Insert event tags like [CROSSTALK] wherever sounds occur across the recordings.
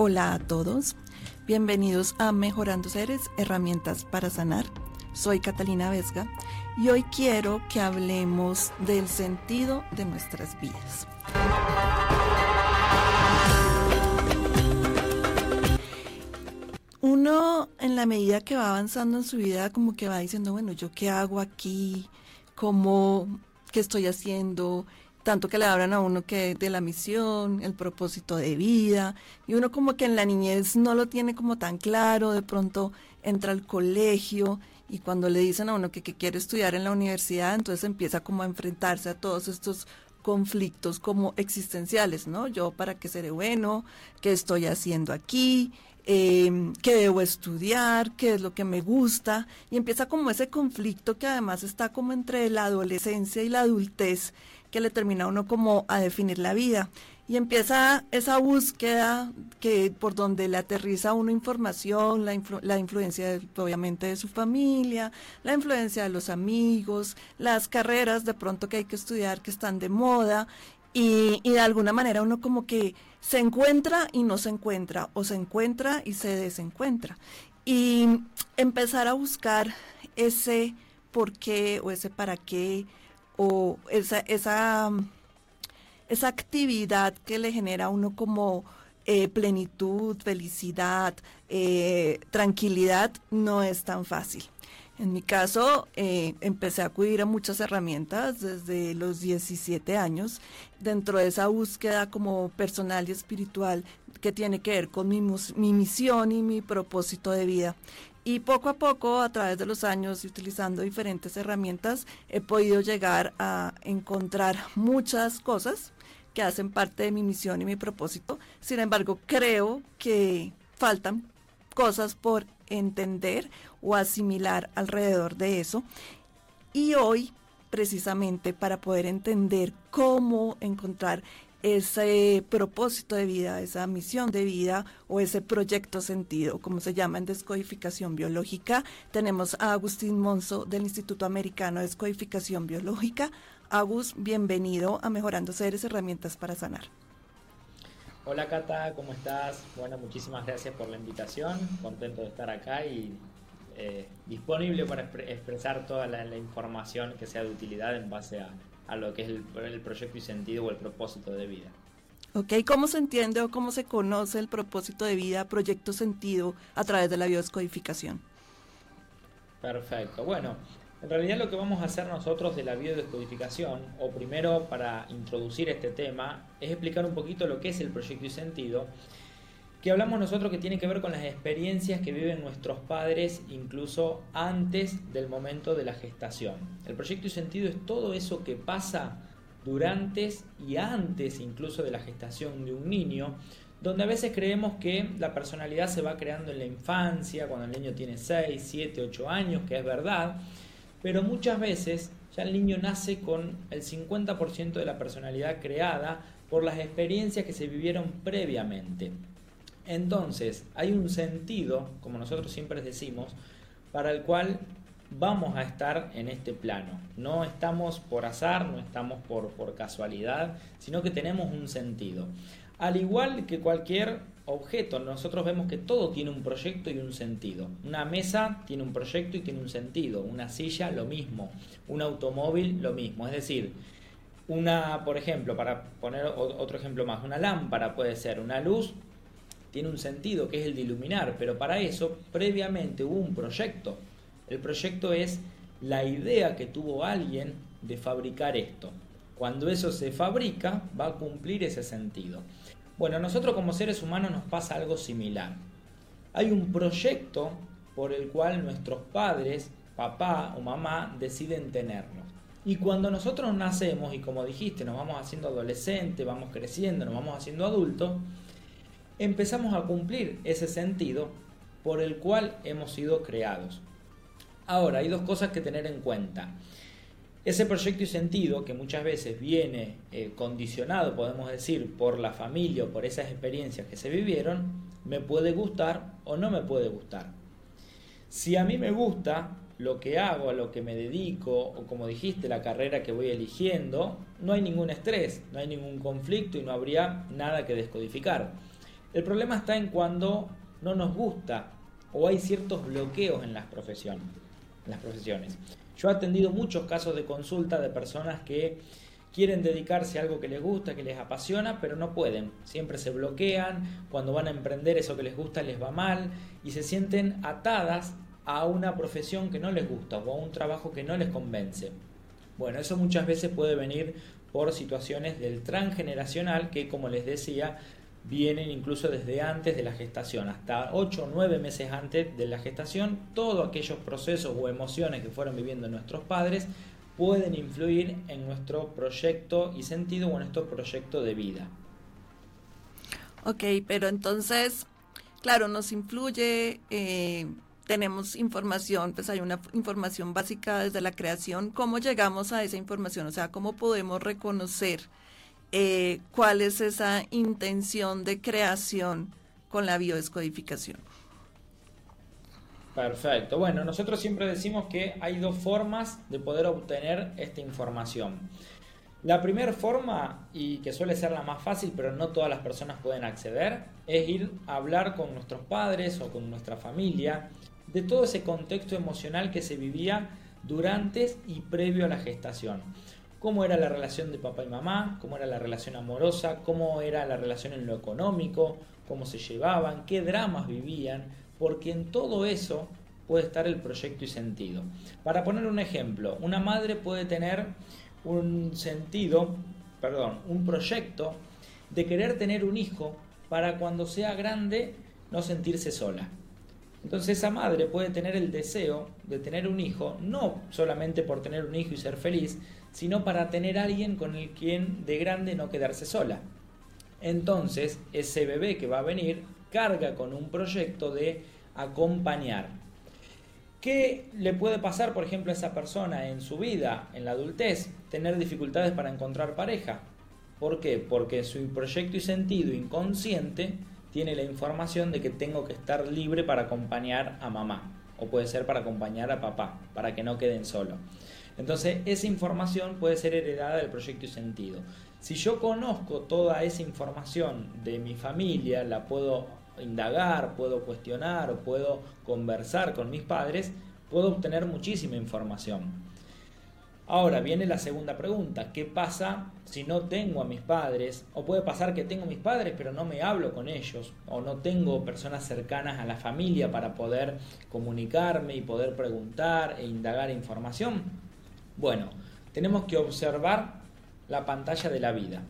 Hola a todos, bienvenidos a Mejorando Seres, herramientas para sanar. Soy Catalina Vesga y hoy quiero que hablemos del sentido de nuestras vidas. Uno en la medida que va avanzando en su vida como que va diciendo, bueno, ¿yo qué hago aquí? ¿Cómo? ¿Qué estoy haciendo? Tanto que le hablan a uno que de la misión, el propósito de vida, y uno como que en la niñez no lo tiene como tan claro, de pronto entra al colegio y cuando le dicen a uno que, quiere estudiar en la universidad, entonces empieza como a enfrentarse a todos estos conflictos como existenciales, ¿no? Yo para qué seré bueno, qué estoy haciendo aquí, eh, qué debo estudiar, qué es lo que me gusta, y empieza como ese conflicto que además está como entre la adolescencia y la adultez, que le termina uno como a definir la vida. Y empieza esa búsqueda que por donde le aterriza uno información, la, la influencia obviamente de su familia, la influencia de los amigos, las carreras de pronto que hay que estudiar que están de moda y, de alguna manera uno como que se encuentra y no se encuentra, o se encuentra y se desencuentra. Y empezar a buscar ese por qué o ese para qué o esa, esa, esa actividad que le genera a uno como eh, plenitud, felicidad, eh, tranquilidad, no es tan fácil. En mi caso, eh, empecé a acudir a muchas herramientas desde los 17 años, dentro de esa búsqueda como personal y espiritual que tiene que ver con mi, mi misión y mi propósito de vida. Y poco a poco, a través de los años y utilizando diferentes herramientas, he podido llegar a encontrar muchas cosas que hacen parte de mi misión y mi propósito. Sin embargo, creo que faltan cosas por entender o asimilar alrededor de eso. Y hoy, precisamente para poder entender cómo encontrar ese propósito de vida, esa misión de vida o ese proyecto sentido, como se llama en descodificación biológica. Tenemos a Agustín Monzo del Instituto Americano de Descodificación Biológica. Agus, bienvenido a Mejorando Seres, Herramientas para Sanar. Hola Cata, ¿cómo estás? Bueno, muchísimas gracias por la invitación, contento de estar acá y eh, disponible para expresar toda la información que sea de utilidad en base a, a lo que es el, proyecto y sentido o el propósito de vida. Ok, ¿cómo se entiende o cómo se conoce el propósito de vida, proyecto sentido a través de la biodescodificación? Perfecto. Bueno, en realidad lo que vamos a hacer nosotros de la biodescodificación, o primero para introducir este tema, es explicar un poquito lo que es el proyecto y sentido que hablamos nosotros que tiene que ver con las experiencias que viven nuestros padres incluso antes del momento de la gestación. El proyecto y sentido es todo eso que pasa durante y antes incluso de la gestación de un niño, donde a veces creemos que la personalidad se va creando en la infancia, cuando el niño tiene 6, 7, 8 años, que es verdad, pero muchas veces ya el niño nace con el 50% de la personalidad creada por las experiencias que se vivieron previamente. Entonces, hay un sentido, como nosotros siempre decimos, para el cual vamos a estar en este plano. No estamos por azar, no estamos por, por casualidad, sino que tenemos un sentido. Al igual que cualquier objeto, nosotros vemos que todo tiene un proyecto y un sentido. Una mesa tiene un proyecto y tiene un sentido. Una silla, lo mismo. Un automóvil, lo mismo. Es decir, una, por ejemplo, para poner otro ejemplo más, una lámpara puede ser una luz tiene un sentido que es el de iluminar, pero para eso previamente hubo un proyecto. El proyecto es la idea que tuvo alguien de fabricar esto. Cuando eso se fabrica, va a cumplir ese sentido. Bueno, nosotros como seres humanos nos pasa algo similar. Hay un proyecto por el cual nuestros padres, papá o mamá, deciden tenernos. Y cuando nosotros nacemos, y como dijiste, nos vamos haciendo adolescentes, vamos creciendo, nos vamos haciendo adultos, empezamos a cumplir ese sentido por el cual hemos sido creados. Ahora, hay dos cosas que tener en cuenta. Ese proyecto y sentido, que muchas veces viene eh, condicionado, podemos decir, por la familia o por esas experiencias que se vivieron, me puede gustar o no me puede gustar. Si a mí me gusta lo que hago, a lo que me dedico, o como dijiste, la carrera que voy eligiendo, no hay ningún estrés, no hay ningún conflicto y no habría nada que descodificar. El problema está en cuando no nos gusta o hay ciertos bloqueos en las las profesiones. Yo he atendido muchos casos de consulta de personas que quieren dedicarse a algo que les gusta, que les apasiona, pero no pueden. Siempre se bloquean, cuando van a emprender eso que les gusta les va mal y se sienten atadas a una profesión que no les gusta o a un trabajo que no les convence. Bueno, eso muchas veces puede venir por situaciones del transgeneracional que, como les decía, vienen incluso desde antes de la gestación, hasta 8 o 9 meses antes de la gestación, todos aquellos procesos o emociones que fueron viviendo nuestros padres pueden influir en nuestro proyecto y sentido o en nuestro proyecto de vida. Ok, pero entonces, claro, nos influye, eh, tenemos información, pues hay una información básica desde la creación, ¿cómo llegamos a esa información? O sea, ¿cómo podemos reconocer? Eh, cuál es esa intención de creación con la biodescodificación. Perfecto. Bueno, nosotros siempre decimos que hay dos formas de poder obtener esta información. La primera forma, y que suele ser la más fácil, pero no todas las personas pueden acceder, es ir a hablar con nuestros padres o con nuestra familia de todo ese contexto emocional que se vivía durante y previo a la gestación cómo era la relación de papá y mamá, cómo era la relación amorosa, cómo era la relación en lo económico, cómo se llevaban, qué dramas vivían, porque en todo eso puede estar el proyecto y sentido. Para poner un ejemplo, una madre puede tener un sentido, perdón, un proyecto de querer tener un hijo para cuando sea grande no sentirse sola. Entonces esa madre puede tener el deseo de tener un hijo, no solamente por tener un hijo y ser feliz, sino para tener alguien con el quien de grande no quedarse sola. Entonces, ese bebé que va a venir carga con un proyecto de acompañar. ¿Qué le puede pasar, por ejemplo, a esa persona en su vida, en la adultez? Tener dificultades para encontrar pareja. ¿Por qué? Porque su proyecto y sentido inconsciente tiene la información de que tengo que estar libre para acompañar a mamá. O puede ser para acompañar a papá, para que no queden solos. Entonces, esa información puede ser heredada del proyecto y sentido. Si yo conozco toda esa información de mi familia, la puedo indagar, puedo cuestionar o puedo conversar con mis padres, puedo obtener muchísima información. Ahora viene la segunda pregunta, ¿qué pasa si no tengo a mis padres? O puede pasar que tengo mis padres pero no me hablo con ellos, o no tengo personas cercanas a la familia para poder comunicarme y poder preguntar e indagar información. Bueno, tenemos que observar la pantalla de la vida,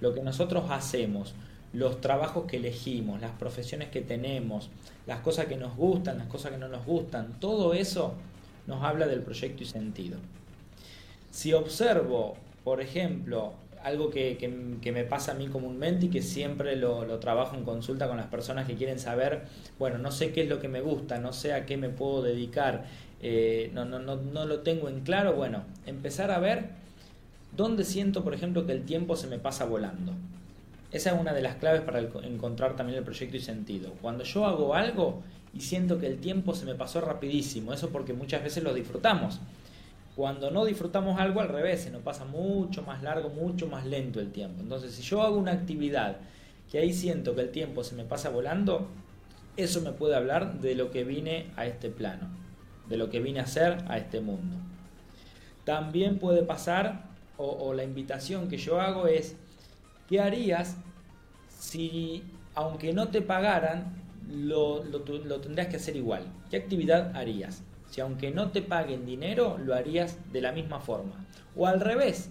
lo que nosotros hacemos, los trabajos que elegimos, las profesiones que tenemos, las cosas que nos gustan, las cosas que no nos gustan, todo eso nos habla del proyecto y sentido. Si observo, por ejemplo, algo que, me pasa a mí comúnmente y que siempre lo, lo, trabajo en consulta con las personas que quieren saber, bueno, no sé qué es lo que me gusta, no sé a qué me puedo dedicar, eh, no, no, no, no lo tengo en claro, bueno, empezar a ver dónde siento, por ejemplo, que el tiempo se me pasa volando. Esa es una de las claves para encontrar también el proyecto y sentido. Cuando yo hago algo y siento que el tiempo se me pasó rapidísimo, eso porque muchas veces lo disfrutamos. Cuando no disfrutamos algo al revés, se nos pasa mucho más largo, mucho más lento el tiempo. Entonces, si yo hago una actividad que ahí siento que el tiempo se me pasa volando, eso me puede hablar de lo que vine a este plano de lo que vine a hacer a este mundo. También puede pasar, o, la invitación que yo hago es, ¿qué harías si, aunque no te pagaran, lo, lo, tendrías que hacer igual? ¿Qué actividad harías? Si aunque no te paguen dinero, lo harías de la misma forma. O al revés,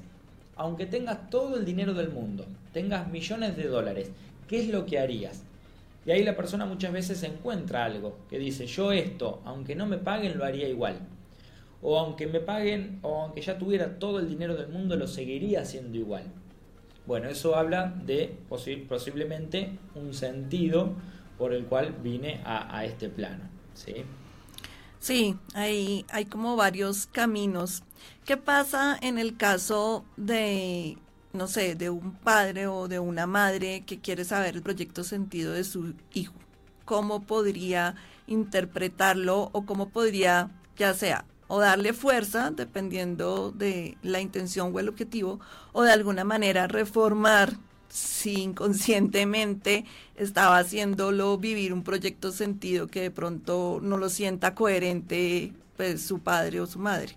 aunque tengas todo el dinero del mundo, tengas millones de dólares, ¿qué es lo que harías? Y ahí la persona muchas veces encuentra algo que dice, yo esto, aunque no me paguen, lo haría igual. O aunque me paguen, o aunque ya tuviera todo el dinero del mundo, lo seguiría haciendo igual. Bueno, eso habla de posiblemente un sentido por el cual vine a, este plano. ¿sí? Sí, hay, hay como varios caminos. ¿Qué pasa en el caso de no sé, de un padre o de una madre que quiere saber el proyecto sentido de su hijo. ¿Cómo podría interpretarlo o cómo podría, ya sea, o darle fuerza, dependiendo de la intención o el objetivo, o de alguna manera reformar si inconscientemente estaba haciéndolo vivir un proyecto sentido que de pronto no lo sienta coherente pues, su padre o su madre.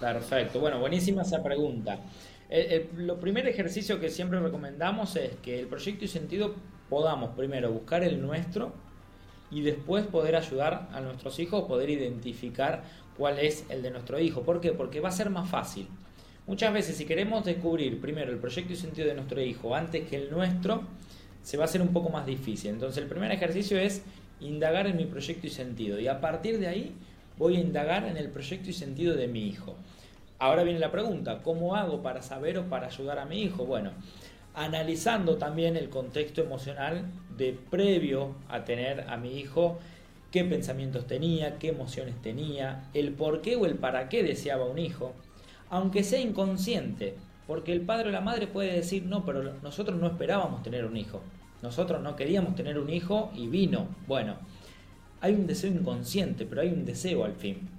Perfecto, bueno, buenísima esa pregunta. El, lo primer ejercicio que siempre recomendamos es que el proyecto y sentido podamos primero buscar el nuestro y después poder ayudar a nuestros hijos, poder identificar cuál es el de nuestro hijo. ¿Por qué? Porque va a ser más fácil. Muchas veces si queremos descubrir primero el proyecto y sentido de nuestro hijo antes que el nuestro, se va a hacer un poco más difícil. Entonces el primer ejercicio es indagar en mi proyecto y sentido y a partir de ahí voy a indagar en el proyecto y sentido de mi hijo. Ahora viene la pregunta, ¿cómo hago para saber o para ayudar a mi hijo? Bueno, analizando también el contexto emocional de previo a tener a mi hijo, qué pensamientos tenía, qué emociones tenía, el por qué o el para qué deseaba un hijo, aunque sea inconsciente, porque el padre o la madre puede decir, no, pero nosotros no esperábamos tener un hijo, nosotros no queríamos tener un hijo y vino. Bueno, hay un deseo inconsciente, pero hay un deseo al fin.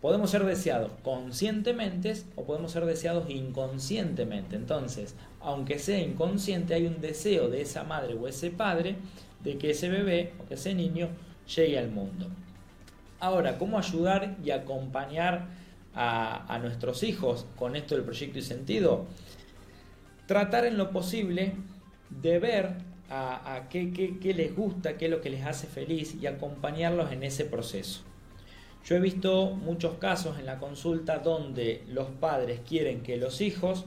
Podemos ser deseados conscientemente o podemos ser deseados inconscientemente. Entonces, aunque sea inconsciente, hay un deseo de esa madre o ese padre de que ese bebé o que ese niño llegue al mundo. Ahora, ¿cómo ayudar y acompañar a, nuestros hijos con esto del proyecto y sentido, tratar en lo posible de ver a, qué, qué, les gusta, qué es lo que les hace feliz y acompañarlos en ese proceso. Yo he visto muchos casos en la consulta donde los padres quieren que los hijos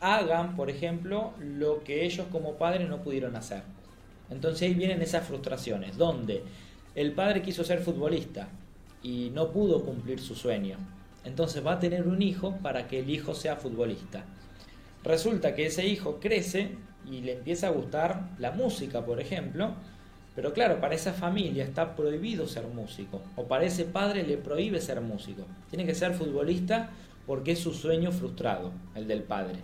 hagan, por ejemplo, lo que ellos como padres no pudieron hacer. Entonces ahí vienen esas frustraciones, donde el padre quiso ser futbolista y no pudo cumplir su sueño. Entonces va a tener un hijo para que el hijo sea futbolista. Resulta que ese hijo crece y le empieza a gustar la música, por ejemplo, pero claro, para esa familia está prohibido ser músico, o para ese padre le prohíbe ser músico. Tiene que ser futbolista porque es su sueño frustrado, el del padre.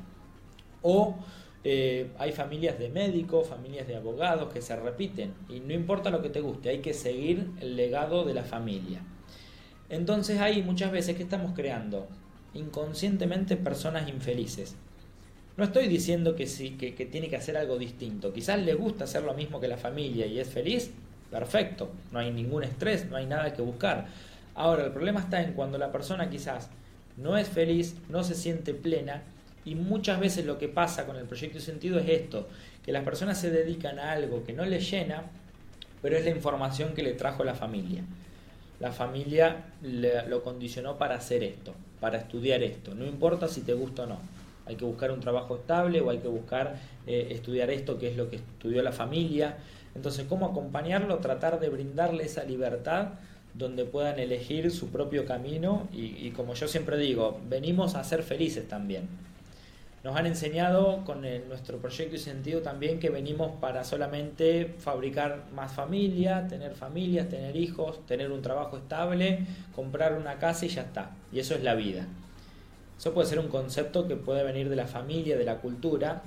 O eh, hay familias de médicos, familias de abogados que se repiten, y no importa lo que te guste, hay que seguir el legado de la familia. Entonces ahí muchas veces que estamos creando inconscientemente personas infelices. No estoy diciendo que sí, que, tiene que hacer algo distinto. Quizás le gusta hacer lo mismo que la familia y es feliz, perfecto. No hay ningún estrés, no hay nada que buscar. Ahora, el problema está en cuando la persona quizás no es feliz, no se siente plena y muchas veces lo que pasa con el proyecto de sentido es esto, que las personas se dedican a algo que no les llena, pero es la información que le trajo la familia la familia lo condicionó para hacer esto, para estudiar esto. No importa si te gusta o no. Hay que buscar un trabajo estable o hay que buscar eh, estudiar esto que es lo que estudió la familia. Entonces, ¿cómo acompañarlo? Tratar de brindarle esa libertad donde puedan elegir su propio camino y como yo siempre digo, venimos a ser felices también. Nos han enseñado con nuestro proyecto y sentido también que venimos para solamente fabricar más familia, tener familias, tener hijos, tener un trabajo estable, comprar una casa y ya está. Y eso es la vida. Eso puede ser un concepto que puede venir de la familia, de la cultura.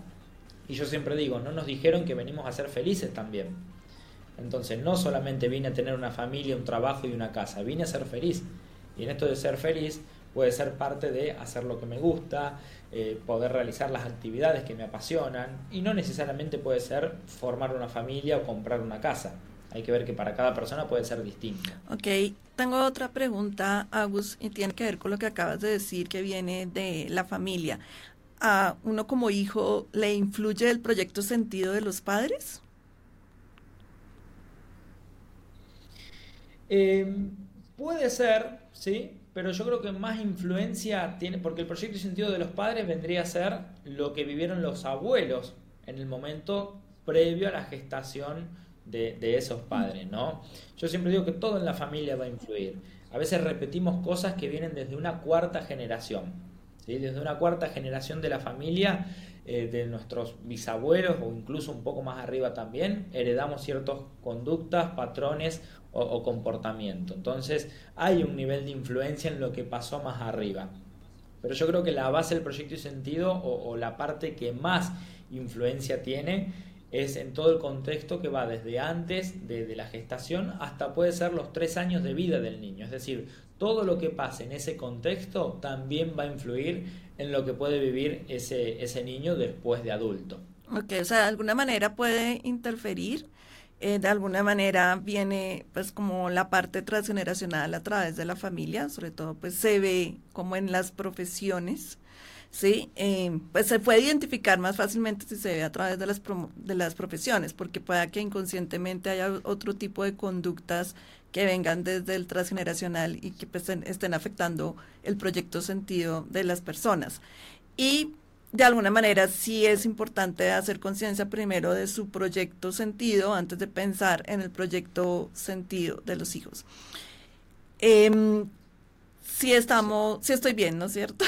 Y yo siempre digo, no nos dijeron que venimos a ser felices también. Entonces no solamente vine a tener una familia, un trabajo y una casa, vine a ser feliz. Y en esto de ser feliz puede ser parte de hacer lo que me gusta, eh, poder realizar las actividades que me apasionan y no necesariamente puede ser formar una familia o comprar una casa. Hay que ver que para cada persona puede ser distinto. Ok, tengo otra pregunta, Agus, y tiene que ver con lo que acabas de decir que viene de la familia. ¿A uno como hijo le influye el proyecto sentido de los padres? Eh, puede ser, sí, pero yo creo que más influencia tiene, porque el proyecto y sentido de los padres vendría a ser lo que vivieron los abuelos en el momento previo a la gestación de, esos padres, ¿no? Yo siempre digo que todo en la familia va a influir. A veces repetimos cosas que vienen desde una cuarta generación, ¿sí? desde una cuarta generación de la familia, eh, de nuestros bisabuelos o incluso un poco más arriba también, heredamos ciertas conductas, patrones o, comportamiento. Entonces hay un nivel de influencia en lo que pasó más arriba. Pero yo creo que la base del proyecto y sentido o, la parte que más influencia tiene es en todo el contexto que va desde antes de, la gestación hasta puede ser los tres años de vida del niño. Es decir, todo lo que pase en ese contexto también va a influir en lo que puede vivir ese, ese niño después de adulto. Ok, o sea, de alguna manera puede interferir, eh, de alguna manera viene pues como la parte transgeneracional a través de la familia, sobre todo pues se ve como en las profesiones, ¿sí? Eh, pues se puede identificar más fácilmente si se ve a través de las, de las profesiones, porque pueda que inconscientemente haya otro tipo de conductas que vengan desde el transgeneracional y que pues, estén afectando el proyecto sentido de las personas. Y de alguna manera sí es importante hacer conciencia primero de su proyecto sentido antes de pensar en el proyecto sentido de los hijos. Eh, sí estamos, sí estoy bien, ¿no es cierto?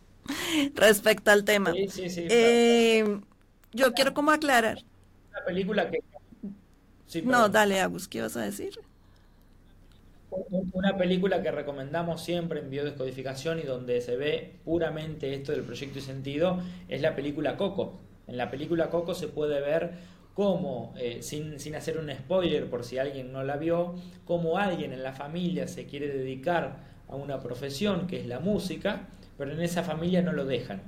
[LAUGHS] Respecto al tema. Sí, sí, sí. Em, yo quiero como aclarar. Una película que... no, dale, Agus, ¿qué vas a decir? Una película que recomendamos siempre en biodescodificación y donde se ve puramente esto del proyecto y sentido es la película Coco. En la película Coco se puede ver cómo, eh, sin, sin hacer un spoiler por si alguien no la vio, cómo alguien en la familia se quiere dedicar a una profesión que es la música, pero en esa familia no lo dejan.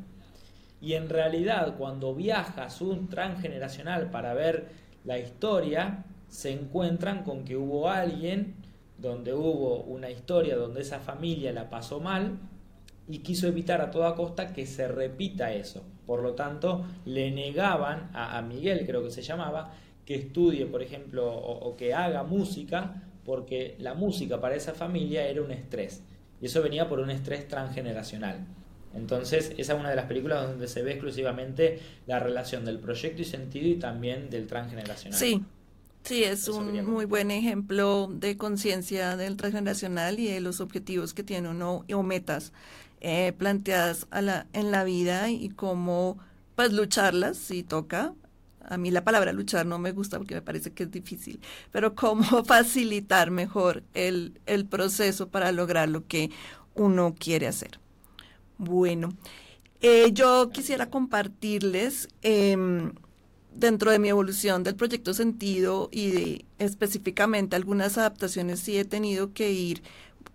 Y en realidad cuando viajas un transgeneracional para ver la historia, se encuentran con que hubo alguien donde hubo una historia donde esa familia la pasó mal y quiso evitar a toda costa que se repita eso. Por lo tanto, le negaban a, Miguel, creo que se llamaba, que estudie, por ejemplo, o, que haga música, porque la música para esa familia era un estrés. Y eso venía por un estrés transgeneracional. Entonces, esa es una de las películas donde se ve exclusivamente la relación del proyecto y sentido y también del transgeneracional. Sí, Sí, es un muy buen ejemplo de conciencia del transgeneracional y de los objetivos que tiene uno o metas eh, planteadas a la, en la vida y cómo pues lucharlas si toca. A mí la palabra luchar no me gusta porque me parece que es difícil, pero cómo [LAUGHS] facilitar mejor el, el proceso para lograr lo que uno quiere hacer. Bueno, eh, yo quisiera compartirles em, dentro de mi evolución del proyecto Sentido y específicamente algunas adaptaciones sí he tenido que ir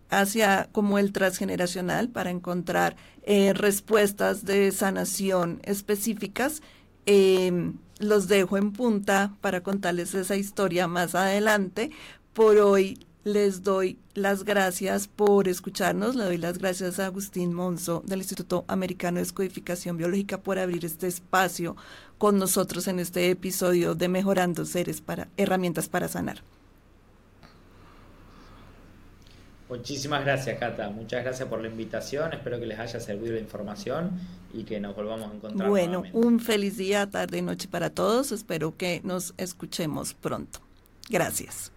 hacia como el transgeneracional para encontrar eh, respuestas de sanación específicas. Em, los dejo en punta para contarles esa historia más adelante. Por hoy les doy las gracias por escucharnos. Le doy las gracias a Agustín Monzo del Instituto Americano de Descodificación Biológica por abrir este espacio con nosotros en este episodio de Mejorando Seres para Herramientas para Sanar. Muchísimas gracias, Cata. Muchas gracias por la invitación. Espero que les haya servido la información y que nos volvamos a encontrar. Bueno, un feliz día, tarde y noche para todos. Espero que nos escuchemos pronto. Gracias.